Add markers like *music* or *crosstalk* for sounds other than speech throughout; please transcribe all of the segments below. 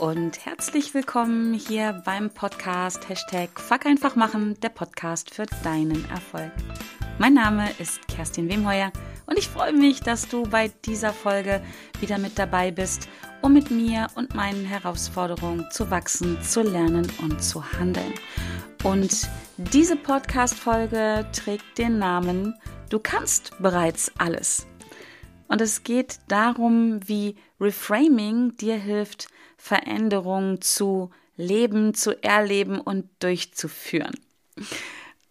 und herzlich willkommen hier beim Podcast Hashtag Fuck einfach machen, der Podcast für deinen Erfolg. Mein Name ist Kerstin Wemheuer und ich freue mich, dass du bei dieser Folge wieder mit dabei bist, um mit mir und meinen Herausforderungen zu wachsen, zu lernen und zu handeln. Und diese Podcast-Folge trägt den Namen Du kannst bereits alles. Und es geht darum, wie Reframing dir hilft, Veränderungen zu leben, zu erleben und durchzuführen.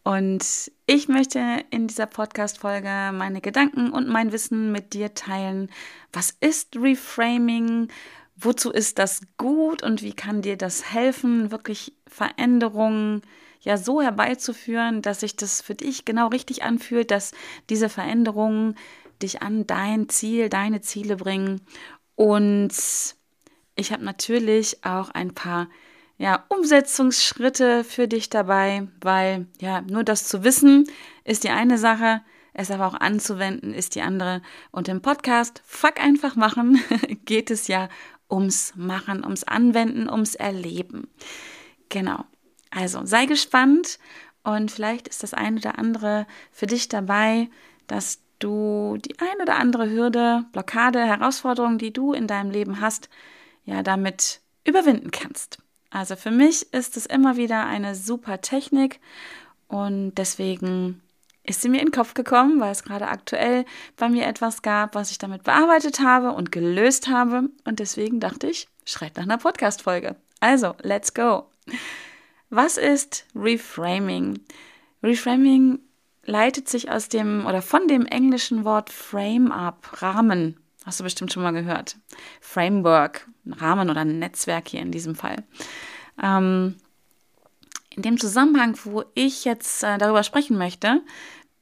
Und ich möchte in dieser Podcast-Folge meine Gedanken und mein Wissen mit dir teilen. Was ist Reframing? Wozu ist das gut und wie kann dir das helfen, wirklich Veränderungen ja so herbeizuführen, dass sich das für dich genau richtig anfühlt, dass diese Veränderungen dich an dein Ziel, deine Ziele bringen und ich habe natürlich auch ein paar ja, Umsetzungsschritte für dich dabei, weil ja, nur das zu wissen ist die eine Sache, es aber auch anzuwenden ist die andere. Und im Podcast Fuck einfach machen *laughs* geht es ja ums Machen, ums Anwenden, ums Erleben. Genau. Also sei gespannt und vielleicht ist das eine oder andere für dich dabei, dass du die ein oder andere Hürde, Blockade, Herausforderung, die du in deinem Leben hast, ja damit überwinden kannst. Also für mich ist es immer wieder eine super Technik und deswegen ist sie mir in den Kopf gekommen, weil es gerade aktuell bei mir etwas gab, was ich damit bearbeitet habe und gelöst habe. Und deswegen dachte ich, schreit nach einer Podcast-Folge. Also, let's go. Was ist Reframing? Reframing leitet sich aus dem oder von dem englischen Wort Frame ab, Rahmen Hast du bestimmt schon mal gehört. Framework, Rahmen oder ein Netzwerk hier in diesem Fall. Ähm, in dem Zusammenhang, wo ich jetzt äh, darüber sprechen möchte,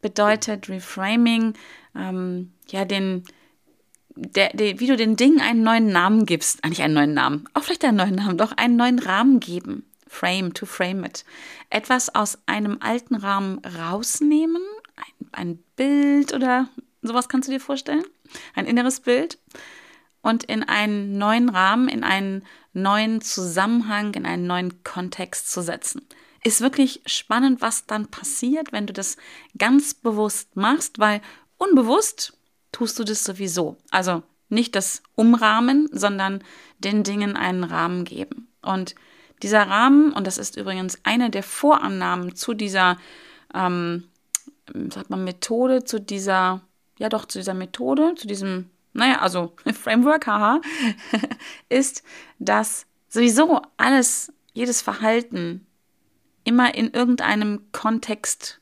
bedeutet Reframing ähm, ja den, der, der, wie du den Dingen einen neuen Namen gibst. Eigentlich einen neuen Namen, auch vielleicht einen neuen Namen, doch einen neuen Rahmen geben. Frame, to frame it. Etwas aus einem alten Rahmen rausnehmen, ein, ein Bild oder sowas kannst du dir vorstellen? Ein inneres Bild und in einen neuen Rahmen, in einen neuen Zusammenhang, in einen neuen Kontext zu setzen. Ist wirklich spannend, was dann passiert, wenn du das ganz bewusst machst, weil unbewusst tust du das sowieso. Also nicht das Umrahmen, sondern den Dingen einen Rahmen geben. Und dieser Rahmen, und das ist übrigens eine der Vorannahmen zu dieser, ähm, sagt man, Methode, zu dieser ja doch zu dieser Methode, zu diesem, naja, also *laughs* Framework, haha, *laughs* ist, dass sowieso alles, jedes Verhalten immer in irgendeinem Kontext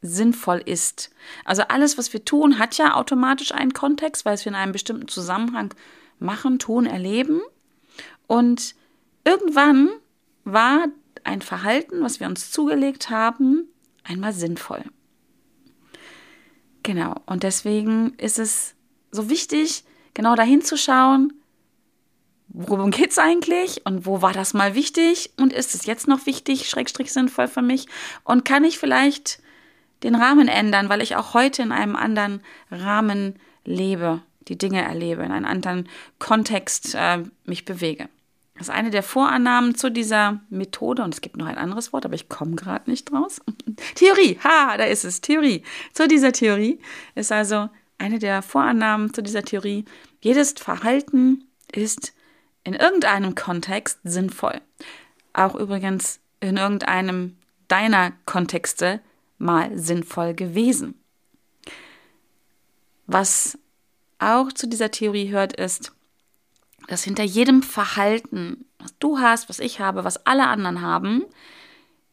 sinnvoll ist. Also alles, was wir tun, hat ja automatisch einen Kontext, weil es wir in einem bestimmten Zusammenhang machen, tun, erleben. Und irgendwann war ein Verhalten, was wir uns zugelegt haben, einmal sinnvoll. Genau. Und deswegen ist es so wichtig, genau dahin zu schauen, worum geht es eigentlich und wo war das mal wichtig und ist es jetzt noch wichtig, schrägstrich sinnvoll für mich und kann ich vielleicht den Rahmen ändern, weil ich auch heute in einem anderen Rahmen lebe, die Dinge erlebe, in einem anderen Kontext äh, mich bewege. Das ist eine der Vorannahmen zu dieser Methode und es gibt noch ein anderes Wort, aber ich komme gerade nicht draus. *laughs* Theorie, ha, da ist es, Theorie. Zu dieser Theorie ist also eine der Vorannahmen zu dieser Theorie, jedes Verhalten ist in irgendeinem Kontext sinnvoll. Auch übrigens in irgendeinem deiner Kontexte mal sinnvoll gewesen. Was auch zu dieser Theorie hört, ist, dass hinter jedem Verhalten, was du hast, was ich habe, was alle anderen haben,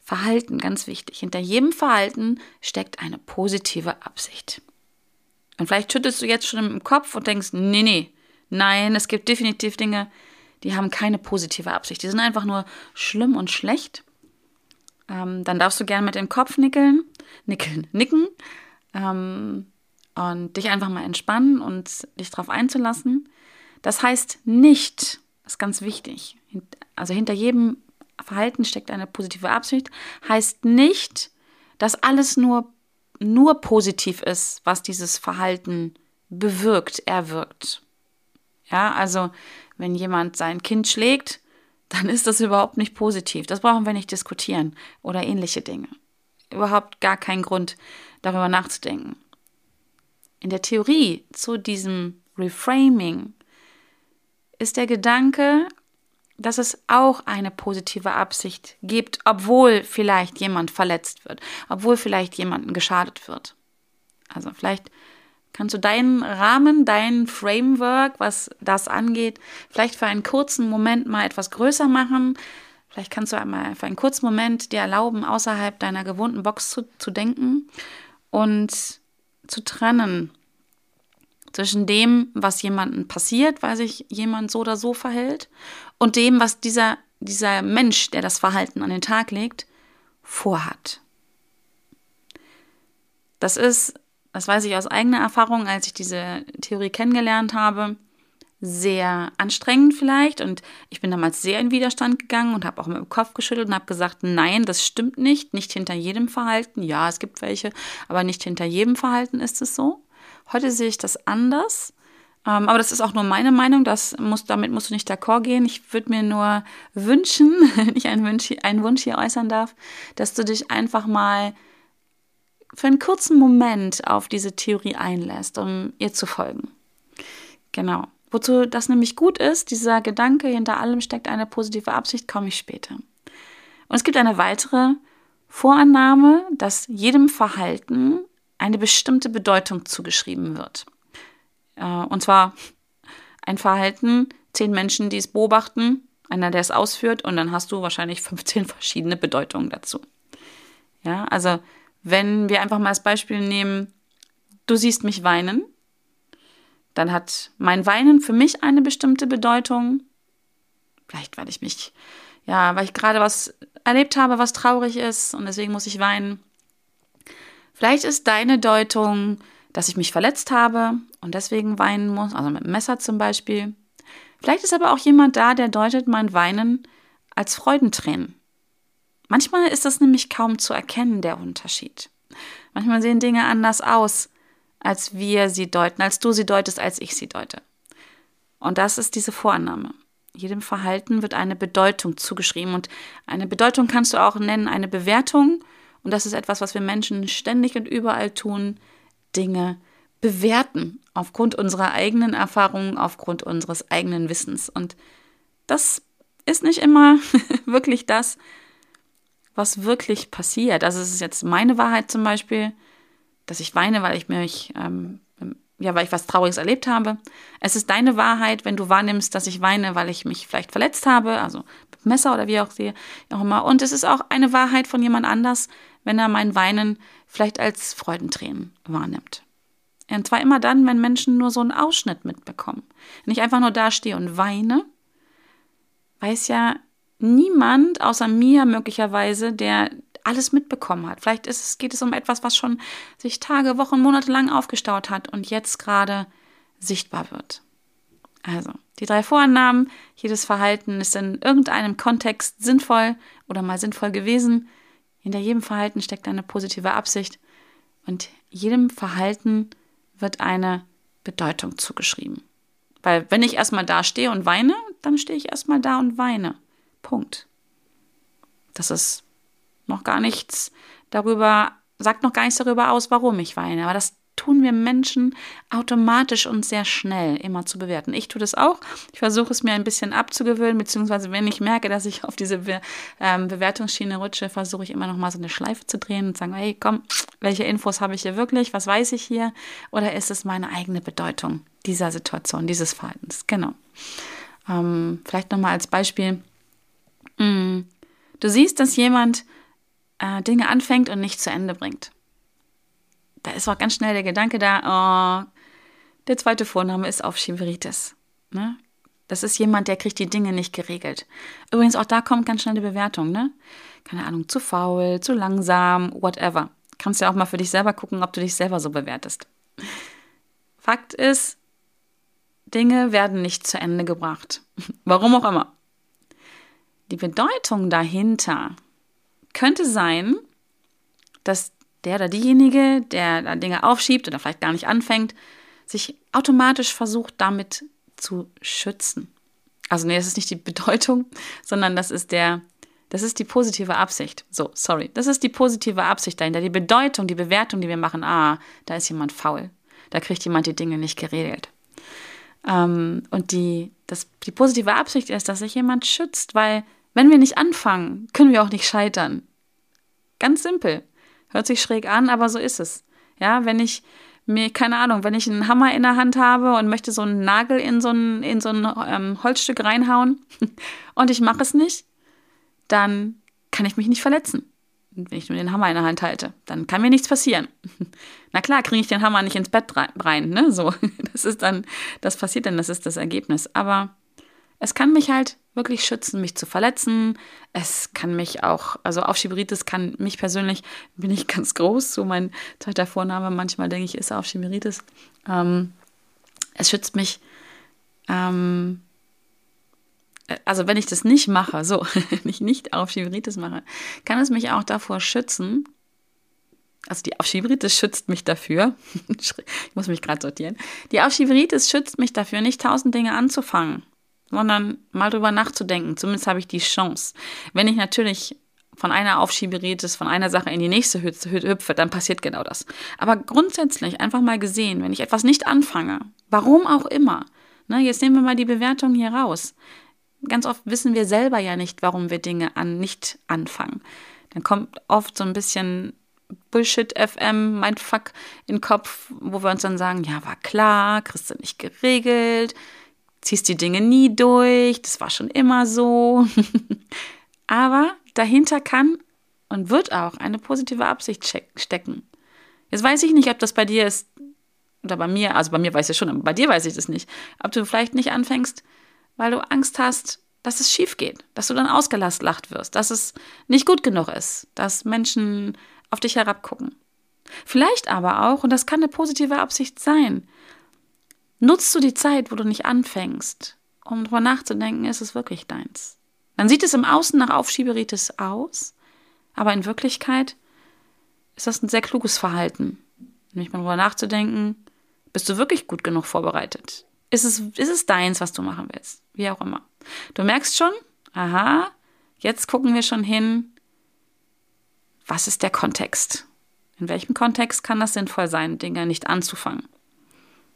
Verhalten, ganz wichtig, hinter jedem Verhalten steckt eine positive Absicht. Und vielleicht schüttelst du jetzt schon im Kopf und denkst, nee, nee, nein, es gibt definitiv Dinge, die haben keine positive Absicht. Die sind einfach nur schlimm und schlecht. Ähm, dann darfst du gerne mit dem Kopf nickeln, nickeln, nicken ähm, und dich einfach mal entspannen und dich darauf einzulassen. Das heißt nicht, das ist ganz wichtig, also hinter jedem Verhalten steckt eine positive Absicht, heißt nicht, dass alles nur, nur positiv ist, was dieses Verhalten bewirkt, erwirkt. Ja, also wenn jemand sein Kind schlägt, dann ist das überhaupt nicht positiv. Das brauchen wir nicht diskutieren oder ähnliche Dinge. Überhaupt gar keinen Grund, darüber nachzudenken. In der Theorie zu diesem Reframing ist der Gedanke, dass es auch eine positive Absicht gibt, obwohl vielleicht jemand verletzt wird, obwohl vielleicht jemandem geschadet wird. Also vielleicht kannst du deinen Rahmen, dein Framework, was das angeht, vielleicht für einen kurzen Moment mal etwas größer machen. Vielleicht kannst du einmal für einen kurzen Moment dir erlauben, außerhalb deiner gewohnten Box zu, zu denken und zu trennen zwischen dem, was jemandem passiert, weil sich jemand so oder so verhält, und dem, was dieser, dieser Mensch, der das Verhalten an den Tag legt, vorhat. Das ist, das weiß ich aus eigener Erfahrung, als ich diese Theorie kennengelernt habe, sehr anstrengend vielleicht und ich bin damals sehr in Widerstand gegangen und habe auch mit dem Kopf geschüttelt und habe gesagt, nein, das stimmt nicht, nicht hinter jedem Verhalten. Ja, es gibt welche, aber nicht hinter jedem Verhalten ist es so. Heute sehe ich das anders. Ähm, aber das ist auch nur meine Meinung. Das muss, damit musst du nicht d'accord gehen. Ich würde mir nur wünschen, *laughs* wenn ich einen Wunsch, einen Wunsch hier äußern darf, dass du dich einfach mal für einen kurzen Moment auf diese Theorie einlässt, um ihr zu folgen. Genau. Wozu das nämlich gut ist, dieser Gedanke, hinter allem steckt eine positive Absicht, komme ich später. Und es gibt eine weitere Vorannahme, dass jedem Verhalten eine bestimmte Bedeutung zugeschrieben wird. Äh, und zwar ein Verhalten, zehn Menschen, die es beobachten, einer, der es ausführt, und dann hast du wahrscheinlich *laughs* 15 verschiedene Bedeutungen dazu. Ja, also wenn wir einfach mal als Beispiel nehmen, du siehst mich weinen, dann hat mein Weinen für mich eine bestimmte Bedeutung. Vielleicht, weil ich mich, ja, weil ich gerade was erlebt habe, was traurig ist und deswegen muss ich weinen. Vielleicht ist deine Deutung, dass ich mich verletzt habe und deswegen weinen muss, also mit dem Messer zum Beispiel. Vielleicht ist aber auch jemand da, der deutet mein Weinen als Freudentränen. Manchmal ist das nämlich kaum zu erkennen, der Unterschied. Manchmal sehen Dinge anders aus als wir sie deuten, als du sie deutest, als ich sie deute. Und das ist diese Vorannahme. Jedem Verhalten wird eine Bedeutung zugeschrieben und eine Bedeutung kannst du auch nennen, eine Bewertung. Und das ist etwas, was wir Menschen ständig und überall tun, Dinge bewerten aufgrund unserer eigenen Erfahrungen, aufgrund unseres eigenen Wissens. Und das ist nicht immer *laughs* wirklich das, was wirklich passiert. Also es ist jetzt meine Wahrheit zum Beispiel, dass ich weine, weil ich mich, ähm, ja, weil ich was Trauriges erlebt habe. Es ist deine Wahrheit, wenn du wahrnimmst, dass ich weine, weil ich mich vielleicht verletzt habe, also mit Messer oder wie auch, wie auch immer. Und es ist auch eine Wahrheit von jemand anders, wenn er mein Weinen vielleicht als Freudentränen wahrnimmt. Und zwar immer dann, wenn Menschen nur so einen Ausschnitt mitbekommen. Wenn ich einfach nur dastehe und weine, weiß ja niemand außer mir möglicherweise, der alles mitbekommen hat. Vielleicht ist es, geht es um etwas, was schon sich Tage, Wochen, Monate lang aufgestaut hat und jetzt gerade sichtbar wird. Also, die drei Vorannahmen, jedes Verhalten ist in irgendeinem Kontext sinnvoll oder mal sinnvoll gewesen. Hinter jedem Verhalten steckt eine positive Absicht und jedem Verhalten wird eine Bedeutung zugeschrieben. Weil wenn ich erstmal da stehe und weine, dann stehe ich erstmal da und weine. Punkt. Das ist noch gar nichts darüber, sagt noch gar nichts darüber aus, warum ich weine. Aber das tun wir Menschen automatisch und sehr schnell immer zu bewerten. Ich tue das auch. Ich versuche es mir ein bisschen abzugewöhnen, beziehungsweise wenn ich merke, dass ich auf diese Be ähm, Bewertungsschiene rutsche, versuche ich immer noch mal so eine Schleife zu drehen und sagen, hey, komm, welche Infos habe ich hier wirklich? Was weiß ich hier? Oder ist es meine eigene Bedeutung dieser Situation, dieses Verhaltens? Genau. Ähm, vielleicht noch mal als Beispiel. Mm, du siehst, dass jemand äh, Dinge anfängt und nicht zu Ende bringt. Da ist auch ganz schnell der Gedanke da, oh, der zweite Vorname ist auf Schieberitis. Ne? Das ist jemand, der kriegt die Dinge nicht geregelt. Übrigens, auch da kommt ganz schnell die Bewertung, ne? Keine Ahnung, zu faul, zu langsam, whatever. Kannst ja auch mal für dich selber gucken, ob du dich selber so bewertest. Fakt ist, Dinge werden nicht zu Ende gebracht. *laughs* Warum auch immer. Die Bedeutung dahinter könnte sein, dass der oder diejenige, der da Dinge aufschiebt oder vielleicht gar nicht anfängt, sich automatisch versucht, damit zu schützen. Also nee, das ist nicht die Bedeutung, *laughs* sondern das ist der, das ist die positive Absicht. So, sorry. Das ist die positive Absicht dahinter. Die Bedeutung, die Bewertung, die wir machen. Ah, da ist jemand faul. Da kriegt jemand die Dinge nicht geregelt. Ähm, und die, das, die positive Absicht ist, dass sich jemand schützt, weil wenn wir nicht anfangen, können wir auch nicht scheitern. Ganz simpel. Hört sich schräg an, aber so ist es. Ja, wenn ich mir, keine Ahnung, wenn ich einen Hammer in der Hand habe und möchte so einen Nagel in so ein, in so ein ähm, Holzstück reinhauen *laughs* und ich mache es nicht, dann kann ich mich nicht verletzen. Wenn ich nur den Hammer in der Hand halte, dann kann mir nichts passieren. *laughs* Na klar, kriege ich den Hammer nicht ins Bett rein, ne? So, *laughs* das ist dann, das passiert dann, das ist das Ergebnis. Aber es kann mich halt wirklich schützen, mich zu verletzen. Es kann mich auch, also Aufschieberitis kann mich persönlich, bin ich ganz groß, so mein zweiter Vorname, manchmal denke ich, ist Aufschieberitis. Ähm, es schützt mich ähm, also wenn ich das nicht mache, so, *laughs* wenn ich nicht Aufschieberitis mache, kann es mich auch davor schützen, also die Aufschieberitis schützt mich dafür, *laughs* ich muss mich gerade sortieren, die Aufschieberitis schützt mich dafür, nicht tausend Dinge anzufangen, sondern mal drüber nachzudenken. Zumindest habe ich die Chance. Wenn ich natürlich von einer Aufschieberitis, von einer Sache in die nächste hüpfe, dann passiert genau das. Aber grundsätzlich einfach mal gesehen, wenn ich etwas nicht anfange, warum auch immer, ne, jetzt nehmen wir mal die Bewertung hier raus ganz oft wissen wir selber ja nicht, warum wir Dinge an, nicht anfangen. Dann kommt oft so ein bisschen Bullshit FM, mein Fuck in den Kopf, wo wir uns dann sagen, ja, war klar, kriegst du nicht geregelt, ziehst die Dinge nie durch, das war schon immer so. *laughs* Aber dahinter kann und wird auch eine positive Absicht stecken. Jetzt weiß ich nicht, ob das bei dir ist oder bei mir, also bei mir weiß ich schon, aber bei dir weiß ich das nicht, ob du vielleicht nicht anfängst, weil du Angst hast, dass es schief geht, dass du dann ausgelacht wirst, dass es nicht gut genug ist, dass Menschen auf dich herabgucken. Vielleicht aber auch, und das kann eine positive Absicht sein, nutzt du die Zeit, wo du nicht anfängst, um darüber nachzudenken, ist es wirklich deins. Dann sieht es im Außen nach Aufschieberitis aus, aber in Wirklichkeit ist das ein sehr kluges Verhalten. Nämlich mal darüber nachzudenken, bist du wirklich gut genug vorbereitet? Ist es, ist es deins, was du machen willst? Wie auch immer. Du merkst schon, aha, jetzt gucken wir schon hin, was ist der Kontext? In welchem Kontext kann das sinnvoll sein, Dinge nicht anzufangen?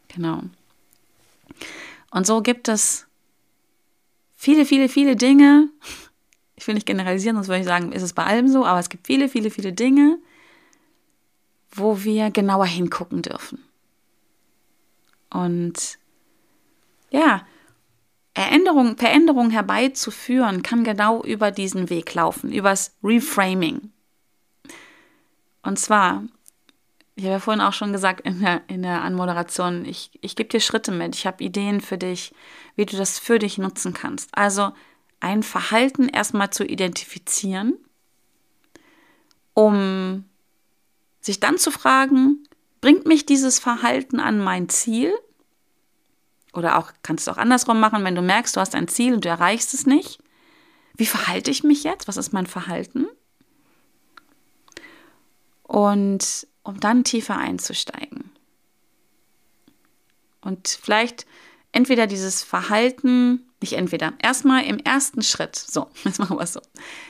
Genau. Und so gibt es viele, viele, viele Dinge. Ich will nicht generalisieren, sonst würde ich sagen, ist es bei allem so, aber es gibt viele, viele, viele Dinge, wo wir genauer hingucken dürfen. Und ja, Erinnerung, Veränderung herbeizuführen, kann genau über diesen Weg laufen, übers Reframing. Und zwar, ich habe ja vorhin auch schon gesagt in der, in der Anmoderation, ich, ich gebe dir Schritte mit, ich habe Ideen für dich, wie du das für dich nutzen kannst. Also ein Verhalten erstmal zu identifizieren, um sich dann zu fragen, bringt mich dieses Verhalten an mein Ziel? Oder auch kannst du auch andersrum machen, wenn du merkst, du hast ein Ziel und du erreichst es nicht. Wie verhalte ich mich jetzt? Was ist mein Verhalten? Und um dann tiefer einzusteigen. Und vielleicht entweder dieses Verhalten, nicht entweder, erstmal im ersten Schritt, so, *laughs* jetzt machen wir es so,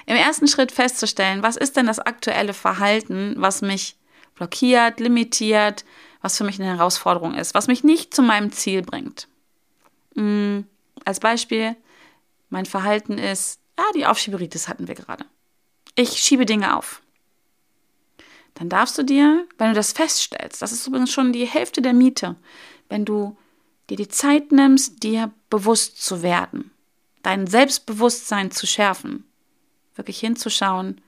im ersten Schritt festzustellen, was ist denn das aktuelle Verhalten, was mich blockiert, limitiert, was für mich eine Herausforderung ist, was mich nicht zu meinem Ziel bringt. Mm, als Beispiel, mein Verhalten ist, ah, die Aufschieberitis hatten wir gerade. Ich schiebe Dinge auf. Dann darfst du dir, wenn du das feststellst, das ist übrigens schon die Hälfte der Miete, wenn du dir die Zeit nimmst, dir bewusst zu werden, dein Selbstbewusstsein zu schärfen, wirklich hinzuschauen,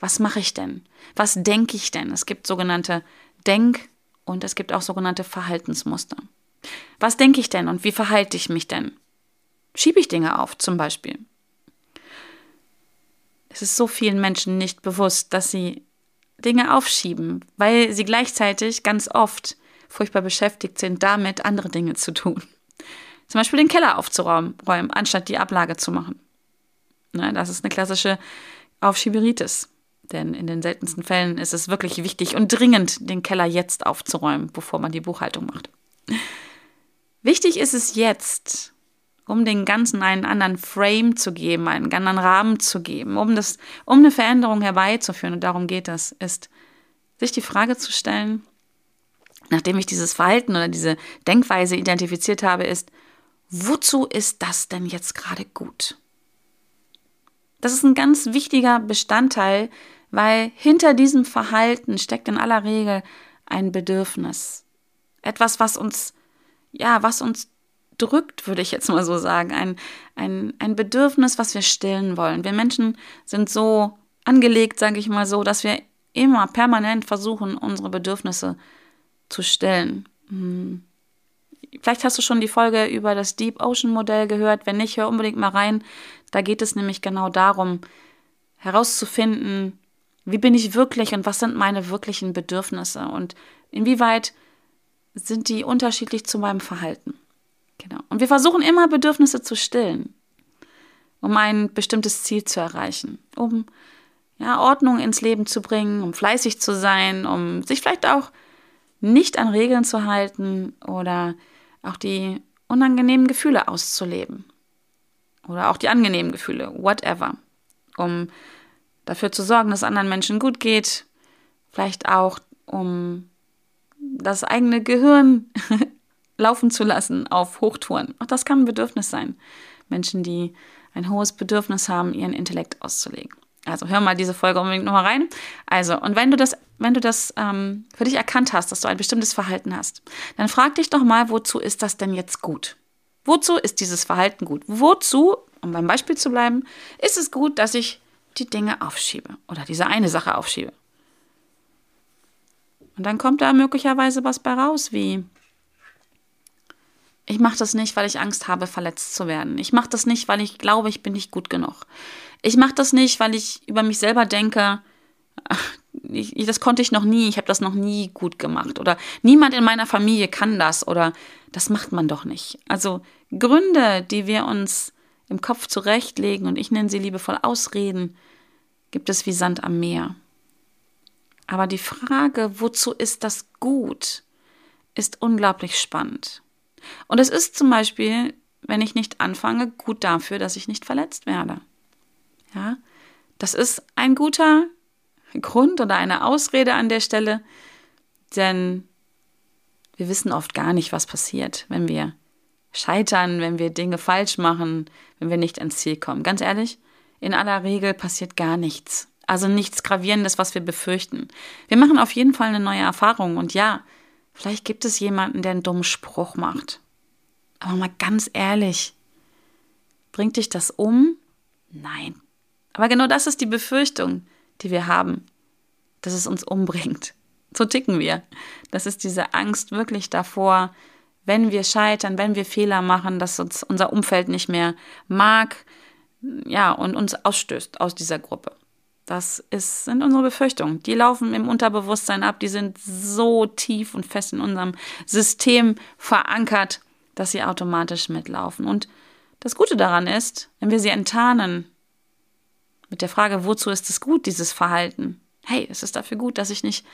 was mache ich denn? Was denke ich denn? Es gibt sogenannte Denk- und es gibt auch sogenannte Verhaltensmuster. Was denke ich denn und wie verhalte ich mich denn? Schiebe ich Dinge auf, zum Beispiel? Es ist so vielen Menschen nicht bewusst, dass sie Dinge aufschieben, weil sie gleichzeitig ganz oft furchtbar beschäftigt sind, damit andere Dinge zu tun. Zum Beispiel den Keller aufzuräumen, anstatt die Ablage zu machen. Ne, das ist eine klassische Aufschieberitis. Denn in den seltensten Fällen ist es wirklich wichtig und dringend, den Keller jetzt aufzuräumen, bevor man die Buchhaltung macht. Wichtig ist es jetzt, um den Ganzen einen anderen Frame zu geben, einen anderen Rahmen zu geben, um, das, um eine Veränderung herbeizuführen, und darum geht es, ist, sich die Frage zu stellen, nachdem ich dieses Verhalten oder diese Denkweise identifiziert habe, ist, wozu ist das denn jetzt gerade gut? Das ist ein ganz wichtiger Bestandteil, weil hinter diesem Verhalten steckt in aller Regel ein Bedürfnis. Etwas, was uns, ja, was uns drückt, würde ich jetzt mal so sagen. Ein, ein, ein Bedürfnis, was wir stillen wollen. Wir Menschen sind so angelegt, sage ich mal so, dass wir immer permanent versuchen, unsere Bedürfnisse zu stillen. Hm. Vielleicht hast du schon die Folge über das Deep Ocean Modell gehört. Wenn nicht, hör unbedingt mal rein. Da geht es nämlich genau darum, herauszufinden, wie bin ich wirklich und was sind meine wirklichen Bedürfnisse und inwieweit sind die unterschiedlich zu meinem Verhalten. Genau. Und wir versuchen immer Bedürfnisse zu stillen, um ein bestimmtes Ziel zu erreichen, um ja, Ordnung ins Leben zu bringen, um fleißig zu sein, um sich vielleicht auch nicht an Regeln zu halten oder auch die unangenehmen Gefühle auszuleben. Oder auch die angenehmen Gefühle, whatever. Um dafür zu sorgen, dass anderen Menschen gut geht. Vielleicht auch, um das eigene Gehirn *laughs* laufen zu lassen auf Hochtouren. Auch das kann ein Bedürfnis sein. Menschen, die ein hohes Bedürfnis haben, ihren Intellekt auszulegen. Also hör mal diese Folge unbedingt nochmal rein. Also, und wenn du das, wenn du das ähm, für dich erkannt hast, dass du ein bestimmtes Verhalten hast, dann frag dich doch mal, wozu ist das denn jetzt gut? Wozu ist dieses Verhalten gut? Wozu, um beim Beispiel zu bleiben, ist es gut, dass ich die Dinge aufschiebe oder diese eine Sache aufschiebe? Und dann kommt da möglicherweise was bei raus, wie ich mache das nicht, weil ich Angst habe, verletzt zu werden. Ich mache das nicht, weil ich glaube, ich bin nicht gut genug. Ich mache das nicht, weil ich über mich selber denke, ach, ich, das konnte ich noch nie, ich habe das noch nie gut gemacht. Oder niemand in meiner Familie kann das oder das macht man doch nicht. Also Gründe, die wir uns im Kopf zurechtlegen, und ich nenne sie liebevoll Ausreden, gibt es wie Sand am Meer. Aber die Frage, wozu ist das gut, ist unglaublich spannend. Und es ist zum Beispiel, wenn ich nicht anfange, gut dafür, dass ich nicht verletzt werde. Ja, das ist ein guter Grund oder eine Ausrede an der Stelle, denn wir wissen oft gar nicht, was passiert, wenn wir scheitern, wenn wir Dinge falsch machen, wenn wir nicht ans Ziel kommen. Ganz ehrlich, in aller Regel passiert gar nichts. Also nichts Gravierendes, was wir befürchten. Wir machen auf jeden Fall eine neue Erfahrung. Und ja, Vielleicht gibt es jemanden, der einen dummen Spruch macht. Aber mal ganz ehrlich, bringt dich das um? Nein. Aber genau das ist die Befürchtung, die wir haben, dass es uns umbringt. So ticken wir. Das ist diese Angst wirklich davor, wenn wir scheitern, wenn wir Fehler machen, dass uns unser Umfeld nicht mehr mag, ja, und uns ausstößt aus dieser Gruppe. Das ist, sind unsere Befürchtungen. Die laufen im Unterbewusstsein ab, die sind so tief und fest in unserem System verankert, dass sie automatisch mitlaufen. Und das Gute daran ist, wenn wir sie enttarnen, mit der Frage, wozu ist es gut, dieses Verhalten? Hey, es ist dafür gut, dass ich nicht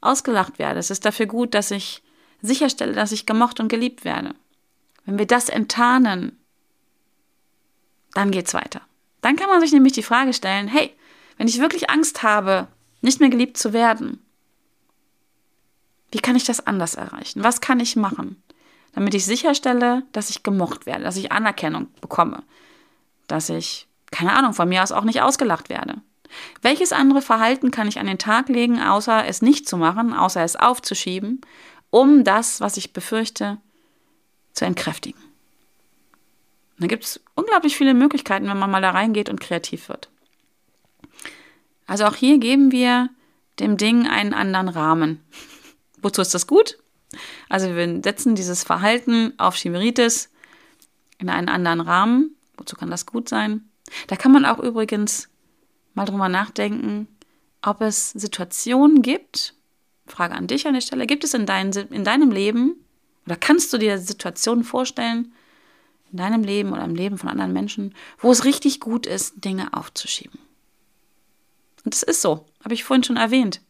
ausgelacht werde. Es ist dafür gut, dass ich sicherstelle, dass ich gemocht und geliebt werde. Wenn wir das enttarnen, dann geht's weiter. Dann kann man sich nämlich die Frage stellen, hey, wenn ich wirklich Angst habe, nicht mehr geliebt zu werden, wie kann ich das anders erreichen? Was kann ich machen, damit ich sicherstelle, dass ich gemocht werde, dass ich Anerkennung bekomme, dass ich, keine Ahnung, von mir aus auch nicht ausgelacht werde? Welches andere Verhalten kann ich an den Tag legen, außer es nicht zu machen, außer es aufzuschieben, um das, was ich befürchte, zu entkräftigen? da gibt es unglaublich viele Möglichkeiten, wenn man mal da reingeht und kreativ wird. Also auch hier geben wir dem Ding einen anderen Rahmen. *laughs* Wozu ist das gut? Also wir setzen dieses Verhalten auf Chimeritis in einen anderen Rahmen. Wozu kann das gut sein? Da kann man auch übrigens mal drüber nachdenken, ob es Situationen gibt, Frage an dich an der Stelle, gibt es in, dein, in deinem Leben oder kannst du dir Situationen vorstellen, in deinem Leben oder im Leben von anderen Menschen, wo es richtig gut ist, Dinge aufzuschieben? Und es ist so, habe ich vorhin schon erwähnt.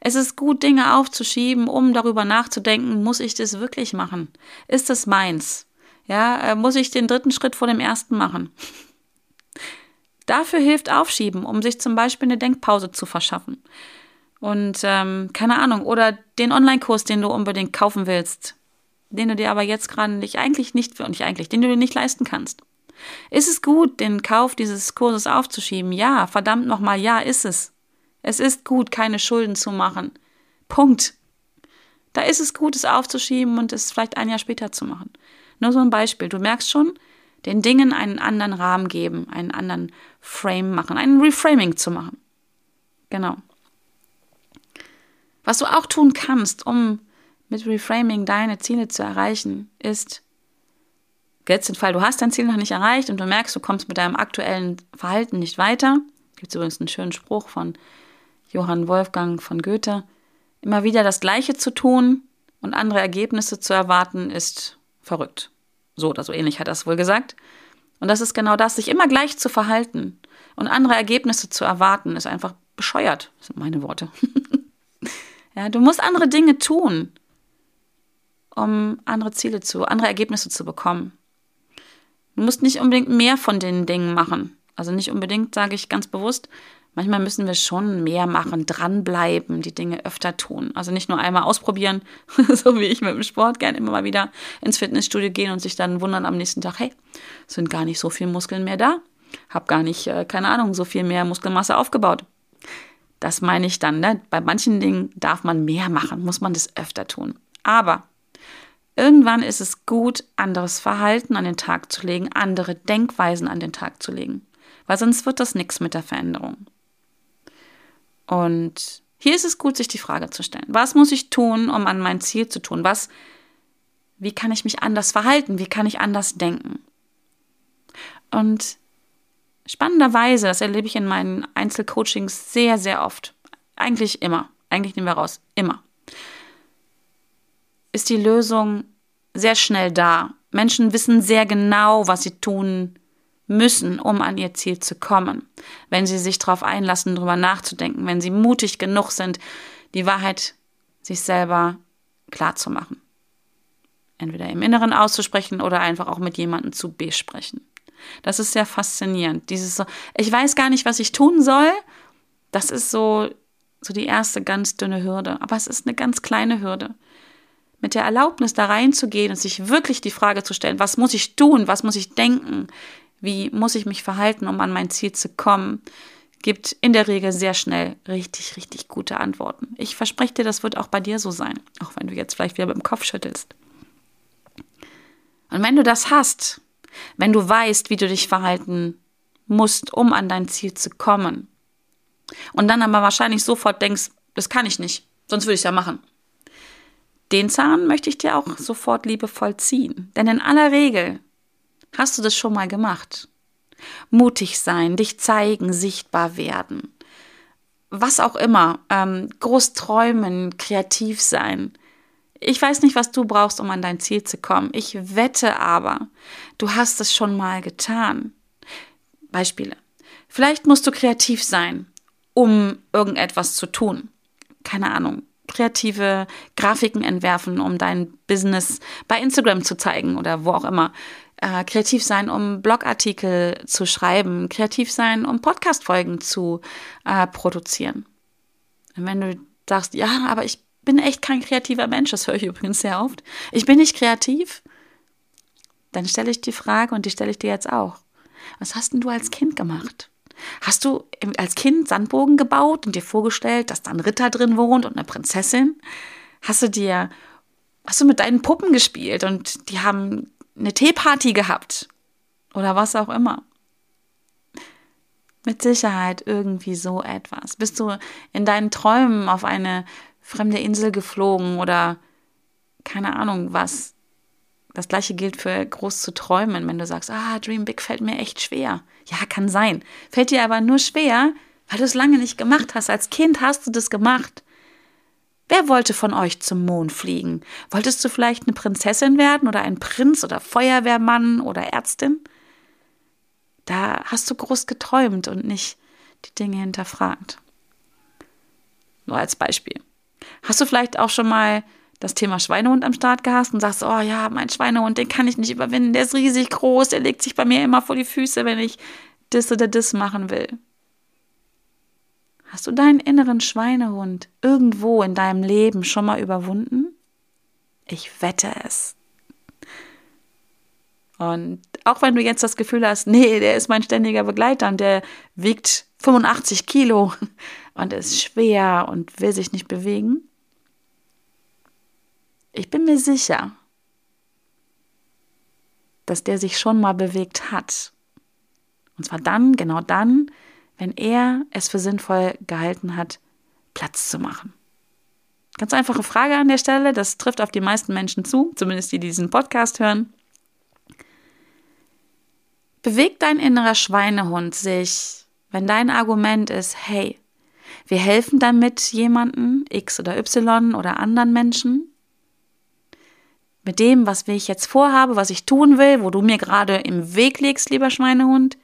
Es ist gut, Dinge aufzuschieben, um darüber nachzudenken, muss ich das wirklich machen? Ist es meins? Ja, äh, muss ich den dritten Schritt vor dem ersten machen? *laughs* Dafür hilft Aufschieben, um sich zum Beispiel eine Denkpause zu verschaffen. Und ähm, keine Ahnung, oder den Online-Kurs, den du unbedingt kaufen willst, den du dir aber jetzt gerade nicht eigentlich nicht, nicht eigentlich, den du dir nicht leisten kannst. Ist es gut, den Kauf dieses Kurses aufzuschieben? Ja, verdammt nochmal, ja, ist es. Es ist gut, keine Schulden zu machen. Punkt. Da ist es gut, es aufzuschieben und es vielleicht ein Jahr später zu machen. Nur so ein Beispiel. Du merkst schon, den Dingen einen anderen Rahmen geben, einen anderen Frame machen, einen Reframing zu machen. Genau. Was du auch tun kannst, um mit Reframing deine Ziele zu erreichen, ist, jetzt den Fall, du hast dein Ziel noch nicht erreicht und du merkst, du kommst mit deinem aktuellen Verhalten nicht weiter. Gibt es übrigens einen schönen Spruch von Johann Wolfgang von Goethe. Immer wieder das Gleiche zu tun und andere Ergebnisse zu erwarten, ist verrückt. So oder so ähnlich hat er es wohl gesagt. Und das ist genau das, sich immer gleich zu verhalten und andere Ergebnisse zu erwarten, ist einfach bescheuert. Das sind meine Worte. *laughs* ja, du musst andere Dinge tun, um andere Ziele zu, andere Ergebnisse zu bekommen. Du musst nicht unbedingt mehr von den Dingen machen. Also nicht unbedingt, sage ich ganz bewusst. Manchmal müssen wir schon mehr machen, dranbleiben, die Dinge öfter tun. Also nicht nur einmal ausprobieren, *laughs* so wie ich mit dem Sport, gerne immer mal wieder ins Fitnessstudio gehen und sich dann wundern am nächsten Tag, hey, sind gar nicht so viele Muskeln mehr da. Hab gar nicht, äh, keine Ahnung, so viel mehr Muskelmasse aufgebaut. Das meine ich dann, ne? Bei manchen Dingen darf man mehr machen, muss man das öfter tun. Aber irgendwann ist es gut, anderes Verhalten an den Tag zu legen, andere Denkweisen an den Tag zu legen. Weil sonst wird das nichts mit der Veränderung. Und hier ist es gut, sich die Frage zu stellen, was muss ich tun, um an mein Ziel zu tun? Was, wie kann ich mich anders verhalten? Wie kann ich anders denken? Und spannenderweise, das erlebe ich in meinen Einzelcoachings sehr, sehr oft, eigentlich immer, eigentlich nehmen wir raus, immer, ist die Lösung sehr schnell da. Menschen wissen sehr genau, was sie tun müssen, um an ihr Ziel zu kommen. Wenn sie sich darauf einlassen, darüber nachzudenken, wenn sie mutig genug sind, die Wahrheit sich selber klar zu machen. Entweder im Inneren auszusprechen oder einfach auch mit jemandem zu besprechen. Das ist sehr faszinierend. Dieses so, ich weiß gar nicht, was ich tun soll. Das ist so, so die erste ganz dünne Hürde. Aber es ist eine ganz kleine Hürde. Mit der Erlaubnis da reinzugehen und sich wirklich die Frage zu stellen, was muss ich tun, was muss ich denken, wie muss ich mich verhalten, um an mein Ziel zu kommen, gibt in der Regel sehr schnell richtig, richtig gute Antworten. Ich verspreche dir, das wird auch bei dir so sein, auch wenn du jetzt vielleicht wieder mit dem Kopf schüttelst. Und wenn du das hast, wenn du weißt, wie du dich verhalten musst, um an dein Ziel zu kommen, und dann aber wahrscheinlich sofort denkst, das kann ich nicht, sonst würde ich es ja machen. Den Zahn möchte ich dir auch sofort liebevoll ziehen. Denn in aller Regel Hast du das schon mal gemacht? Mutig sein, dich zeigen, sichtbar werden. Was auch immer. Ähm, groß träumen, kreativ sein. Ich weiß nicht, was du brauchst, um an dein Ziel zu kommen. Ich wette aber, du hast es schon mal getan. Beispiele. Vielleicht musst du kreativ sein, um irgendetwas zu tun. Keine Ahnung. Kreative Grafiken entwerfen, um dein Business bei Instagram zu zeigen oder wo auch immer äh, kreativ sein, um Blogartikel zu schreiben, kreativ sein, um Podcastfolgen zu äh, produzieren. Und wenn du sagst, ja, aber ich bin echt kein kreativer Mensch, das höre ich übrigens sehr oft, ich bin nicht kreativ, dann stelle ich die Frage und die stelle ich dir jetzt auch. Was hast denn du als Kind gemacht? Hast du als Kind Sandbogen gebaut und dir vorgestellt, dass da ein Ritter drin wohnt und eine Prinzessin? Hast du dir, hast du mit deinen Puppen gespielt und die haben eine Teeparty gehabt oder was auch immer. Mit Sicherheit irgendwie so etwas. Bist du in deinen Träumen auf eine fremde Insel geflogen oder keine Ahnung was. Das gleiche gilt für groß zu träumen, wenn du sagst, ah, Dream Big fällt mir echt schwer. Ja, kann sein. Fällt dir aber nur schwer, weil du es lange nicht gemacht hast. Als Kind hast du das gemacht. Wer wollte von euch zum Mond fliegen? Wolltest du vielleicht eine Prinzessin werden oder ein Prinz oder Feuerwehrmann oder Ärztin? Da hast du groß geträumt und nicht die Dinge hinterfragt. Nur als Beispiel. Hast du vielleicht auch schon mal das Thema Schweinehund am Start gehast und sagst, oh ja, mein Schweinehund, den kann ich nicht überwinden, der ist riesig groß, der legt sich bei mir immer vor die Füße, wenn ich das oder das machen will. Hast du deinen inneren Schweinehund irgendwo in deinem Leben schon mal überwunden? Ich wette es. Und auch wenn du jetzt das Gefühl hast, nee, der ist mein ständiger Begleiter und der wiegt 85 Kilo *laughs* und ist schwer und will sich nicht bewegen, ich bin mir sicher, dass der sich schon mal bewegt hat. Und zwar dann, genau dann, wenn er es für sinnvoll gehalten hat, Platz zu machen. Ganz einfache Frage an der Stelle, das trifft auf die meisten Menschen zu, zumindest die, die diesen Podcast hören. Bewegt dein innerer Schweinehund sich, wenn dein Argument ist, hey, wir helfen damit jemanden, X oder Y oder anderen Menschen? Mit dem, was ich jetzt vorhabe, was ich tun will, wo du mir gerade im Weg legst, lieber Schweinehund,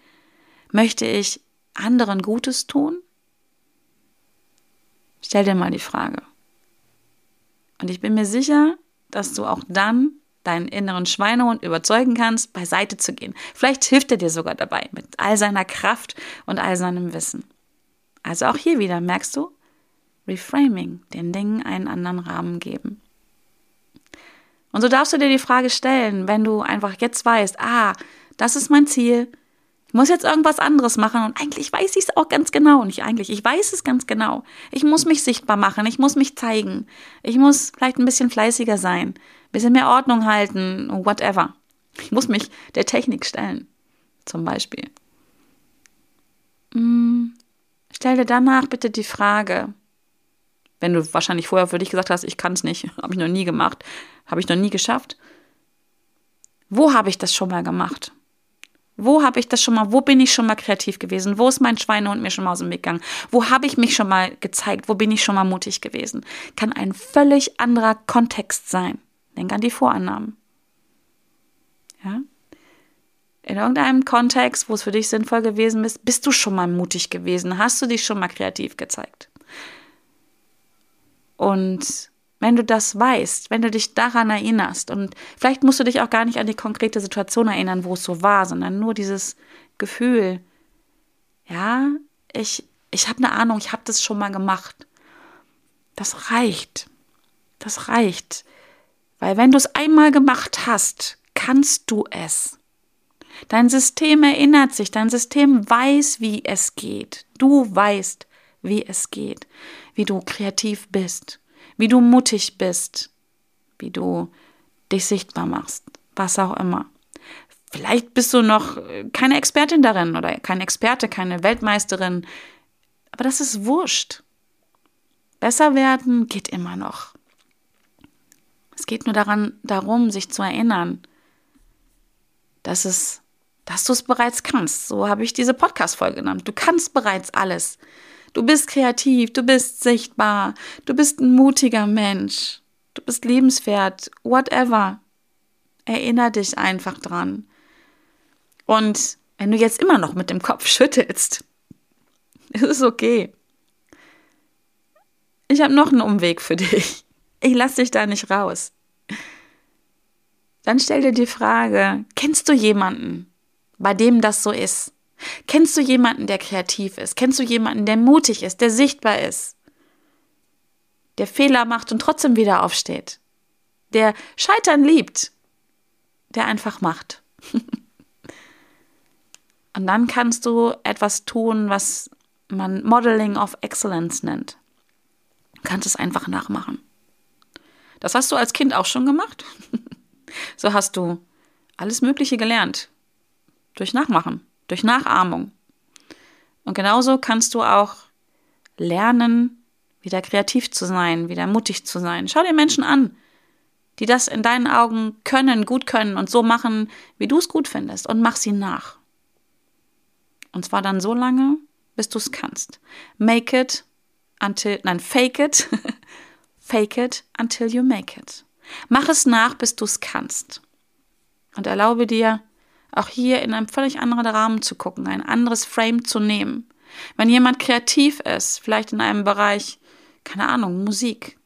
möchte ich anderen Gutes tun? Stell dir mal die Frage. Und ich bin mir sicher, dass du auch dann deinen inneren Schweinehund überzeugen kannst, beiseite zu gehen. Vielleicht hilft er dir sogar dabei mit all seiner Kraft und all seinem Wissen. Also auch hier wieder merkst du, Reframing, den Dingen einen anderen Rahmen geben. Und so darfst du dir die Frage stellen, wenn du einfach jetzt weißt, ah, das ist mein Ziel, ich muss jetzt irgendwas anderes machen und eigentlich weiß ich es auch ganz genau. Nicht eigentlich, ich weiß es ganz genau. Ich muss mich sichtbar machen, ich muss mich zeigen. Ich muss vielleicht ein bisschen fleißiger sein, ein bisschen mehr Ordnung halten, whatever. Ich muss mich der Technik stellen, zum Beispiel. Hm, stell dir danach bitte die Frage, wenn du wahrscheinlich vorher für dich gesagt hast, ich kann es nicht, *laughs* habe ich noch nie gemacht, habe ich noch nie geschafft. Wo habe ich das schon mal gemacht? Wo habe ich das schon mal, wo bin ich schon mal kreativ gewesen? Wo ist mein Schweinehund mir schon mal aus dem Weg gegangen? Wo habe ich mich schon mal gezeigt? Wo bin ich schon mal mutig gewesen? Kann ein völlig anderer Kontext sein. Denk an die Vorannahmen. Ja? In irgendeinem Kontext, wo es für dich sinnvoll gewesen ist, bist du schon mal mutig gewesen? Hast du dich schon mal kreativ gezeigt? Und wenn du das weißt, wenn du dich daran erinnerst und vielleicht musst du dich auch gar nicht an die konkrete Situation erinnern, wo es so war, sondern nur dieses Gefühl, ja, ich, ich habe eine Ahnung, ich habe das schon mal gemacht. Das reicht. Das reicht. Weil wenn du es einmal gemacht hast, kannst du es. Dein System erinnert sich, dein System weiß, wie es geht. Du weißt, wie es geht, wie du kreativ bist, wie du mutig bist, wie du dich sichtbar machst, was auch immer. Vielleicht bist du noch keine Expertin darin oder kein Experte, keine Weltmeisterin, aber das ist wurscht. Besser werden geht immer noch. Es geht nur daran, darum, sich zu erinnern, dass es, dass du es bereits kannst. So habe ich diese Podcast-Folge genannt. Du kannst bereits alles. Du bist kreativ, du bist sichtbar, du bist ein mutiger Mensch, du bist lebenswert, whatever. Erinner dich einfach dran. Und wenn du jetzt immer noch mit dem Kopf schüttelst, *laughs* ist es okay. Ich habe noch einen Umweg für dich. Ich lasse dich da nicht raus. Dann stell dir die Frage, kennst du jemanden, bei dem das so ist? Kennst du jemanden, der kreativ ist? Kennst du jemanden, der mutig ist, der sichtbar ist? Der Fehler macht und trotzdem wieder aufsteht? Der Scheitern liebt? Der einfach macht? *laughs* und dann kannst du etwas tun, was man Modeling of Excellence nennt. Du kannst es einfach nachmachen. Das hast du als Kind auch schon gemacht. *laughs* so hast du alles Mögliche gelernt. Durch Nachmachen durch Nachahmung. Und genauso kannst du auch lernen, wieder kreativ zu sein, wieder mutig zu sein. Schau dir Menschen an, die das in deinen Augen können, gut können und so machen, wie du es gut findest und mach sie nach. Und zwar dann so lange, bis du es kannst. Make it until, nein, fake it, *laughs* fake it until you make it. Mach es nach, bis du es kannst. Und erlaube dir, auch hier in einem völlig anderen Rahmen zu gucken, ein anderes Frame zu nehmen. Wenn jemand kreativ ist, vielleicht in einem Bereich, keine Ahnung, Musik,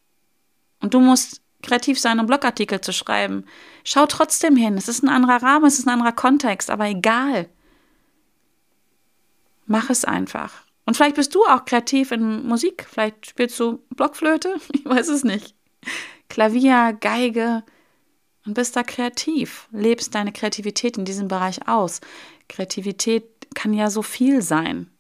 und du musst kreativ sein, einen Blogartikel zu schreiben. Schau trotzdem hin. Es ist ein anderer Rahmen, es ist ein anderer Kontext, aber egal. Mach es einfach. Und vielleicht bist du auch kreativ in Musik. Vielleicht spielst du Blockflöte. *laughs* Ich weiß es nicht. Klavier, Geige und bist da kreativ. Lebst deine Kreativität in diesem Bereich aus. Kreativität kann ja so viel sein.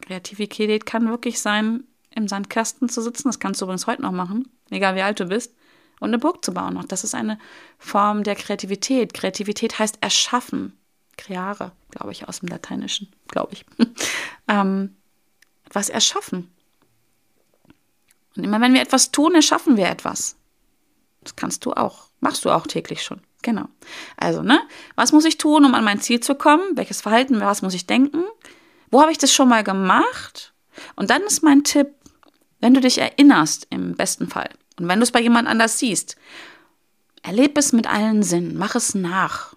Kreativität kann wirklich sein, im Sandkasten zu sitzen. Das kannst du übrigens heute noch machen, egal wie alt du bist. Und eine Burg zu bauen noch. Das ist eine Form der Kreativität. Kreativität heißt erschaffen. Creare, glaube ich, aus dem Lateinischen, glaube ich. *laughs* ähm, was erschaffen. Und immer wenn wir etwas tun, erschaffen wir etwas. Das kannst du auch. Machst du auch täglich schon. Genau. Also, ne? Was muss ich tun, um an mein Ziel zu kommen? Welches Verhalten, was muss ich denken? Wo habe ich das schon mal gemacht? Und dann ist mein Tipp, wenn du dich erinnerst, im besten Fall, und wenn du es bei jemand anders siehst, erlebe es mit allen Sinnen, mach es nach.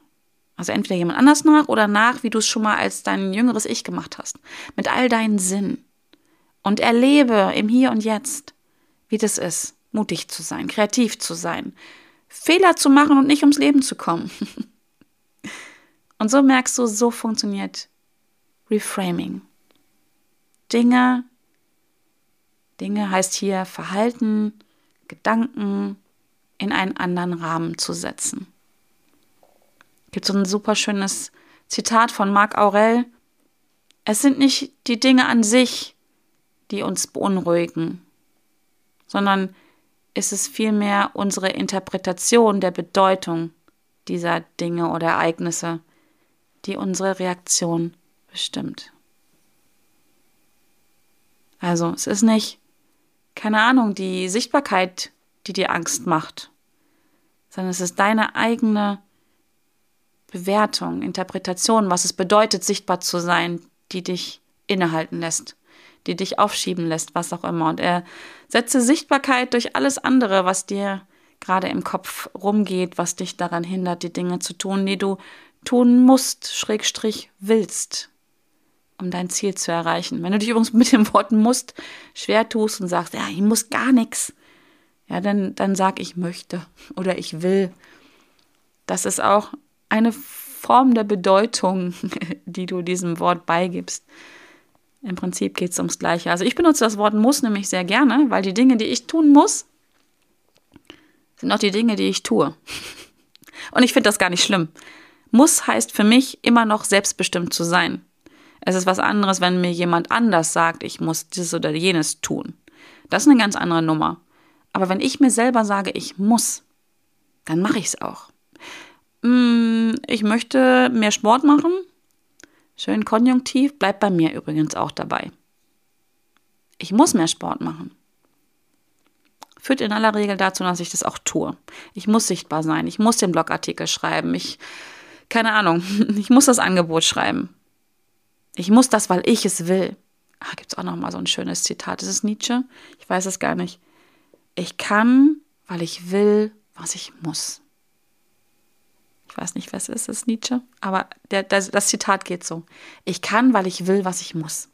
Also entweder jemand anders nach oder nach, wie du es schon mal als dein jüngeres Ich gemacht hast. Mit all deinen Sinnen. Und erlebe im Hier und Jetzt, wie das ist, mutig zu sein, kreativ zu sein, Fehler zu machen und nicht ums Leben zu kommen. *laughs* und so merkst du, so funktioniert Reframing. Dinge, Dinge heißt hier Verhalten, Gedanken in einen anderen Rahmen zu setzen gibt so ein super schönes Zitat von Marc Aurel. Es sind nicht die Dinge an sich, die uns beunruhigen, sondern ist es vielmehr unsere Interpretation der Bedeutung dieser Dinge oder Ereignisse, die unsere Reaktion bestimmt. Also es ist nicht, keine Ahnung, die Sichtbarkeit, die dir Angst macht, sondern es ist deine eigene Bewertung, Interpretation, was es bedeutet, sichtbar zu sein, die dich innehalten lässt, die dich aufschieben lässt, was auch immer. Und er setze Sichtbarkeit durch alles andere, was dir gerade im Kopf rumgeht, was dich daran hindert, die Dinge zu tun, die du tun musst, Schrägstrich willst, um dein Ziel zu erreichen. Wenn du dich übrigens mit dem Wort musst schwer tust und sagst, ja, ich muss gar nichts, ja, dann, dann sag ich möchte oder ich will. Das ist auch eine Form der Bedeutung, *laughs* die du diesem Wort beigibst. Im Prinzip geht es ums Gleiche. Also ich benutze das Wort muss nämlich sehr gerne, weil die Dinge, die ich tun muss, sind auch die Dinge, die ich tue. *laughs* Und ich finde das gar nicht schlimm. Muss heißt für mich immer noch selbstbestimmt zu sein. Es ist was anderes, wenn mir jemand anders sagt, ich muss dieses oder jenes tun. Das ist eine ganz andere Nummer. Aber wenn ich mir selber sage, ich muss, dann mache ich es auch. Mm, ich möchte mehr Sport machen. Schön konjunktiv, bleibt bei mir übrigens auch dabei. Ich muss mehr Sport machen. Führt in aller Regel dazu, dass ich das auch tue. Ich muss sichtbar sein, ich muss den Blogartikel schreiben, ich, keine Ahnung, *laughs* ich muss das Angebot schreiben. Ich muss das, weil ich es will. Ah, gibt es auch noch mal so ein schönes Zitat. Ist es Nietzsche? Ich weiß es gar nicht. Ich kann, weil ich will, was ich muss. Ich weiß nicht, was ist es, Nietzsche? Aber der, das, das Zitat geht so. Ich kann, weil ich will, was ich muss.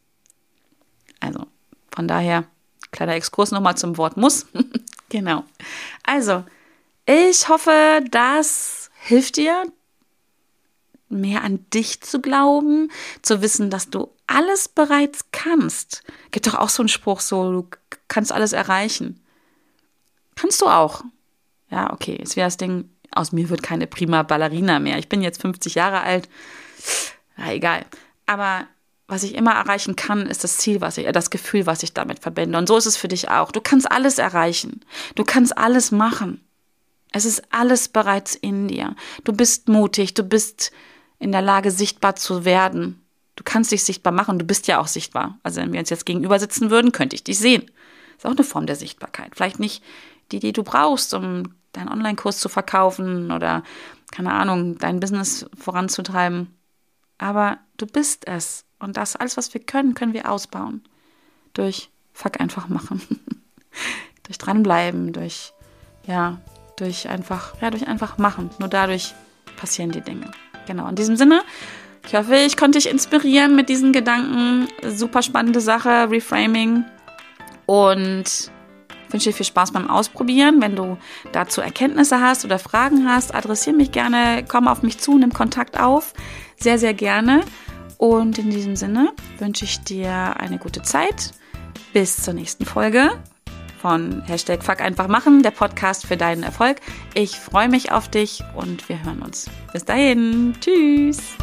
Also, von daher, kleiner Exkurs nochmal zum Wort muss. *laughs* genau. Also, ich hoffe, das hilft dir, mehr an dich zu glauben, zu wissen, dass du alles bereits kannst. Gibt doch auch so einen Spruch, so, du kannst alles erreichen. Kannst du auch. Ja, okay, jetzt wäre das Ding, aus mir wird keine prima Ballerina mehr. Ich bin jetzt 50 Jahre alt. Ja, egal. Aber was ich immer erreichen kann, ist das Ziel, was ich, äh, das Gefühl, was ich damit verbinde. Und so ist es für dich auch. Du kannst alles erreichen. Du kannst alles machen. Es ist alles bereits in dir. Du bist mutig. Du bist in der Lage, sichtbar zu werden. Du kannst dich sichtbar machen. Du bist ja auch sichtbar. Also wenn wir uns jetzt gegenüber sitzen würden, könnte ich dich sehen. Ist auch eine Form der Sichtbarkeit. Vielleicht nicht die, die du brauchst, um deinen Online-Kurs zu verkaufen oder, keine Ahnung, dein Business voranzutreiben. Aber du bist es. Und das, alles, was wir können, können wir ausbauen. Durch Fuck einfach machen. *laughs* durch dranbleiben, durch, ja, durch einfach, ja, durch einfach machen. Nur dadurch passieren die Dinge. Genau. In diesem Sinne, ich hoffe, ich konnte dich inspirieren mit diesen Gedanken. Super spannende Sache, Reframing. Und Ich wünsche dir viel Spaß beim Ausprobieren. Wenn du dazu Erkenntnisse hast oder Fragen hast, adressiere mich gerne, komm auf mich zu, nimm Kontakt auf. Sehr, sehr gerne. Und in diesem Sinne wünsche ich dir eine gute Zeit. Bis zur nächsten Folge von Hashtag Fuck einfach machen, der Podcast für deinen Erfolg. Ich freue mich auf dich und wir hören uns. Bis dahin. Tschüss.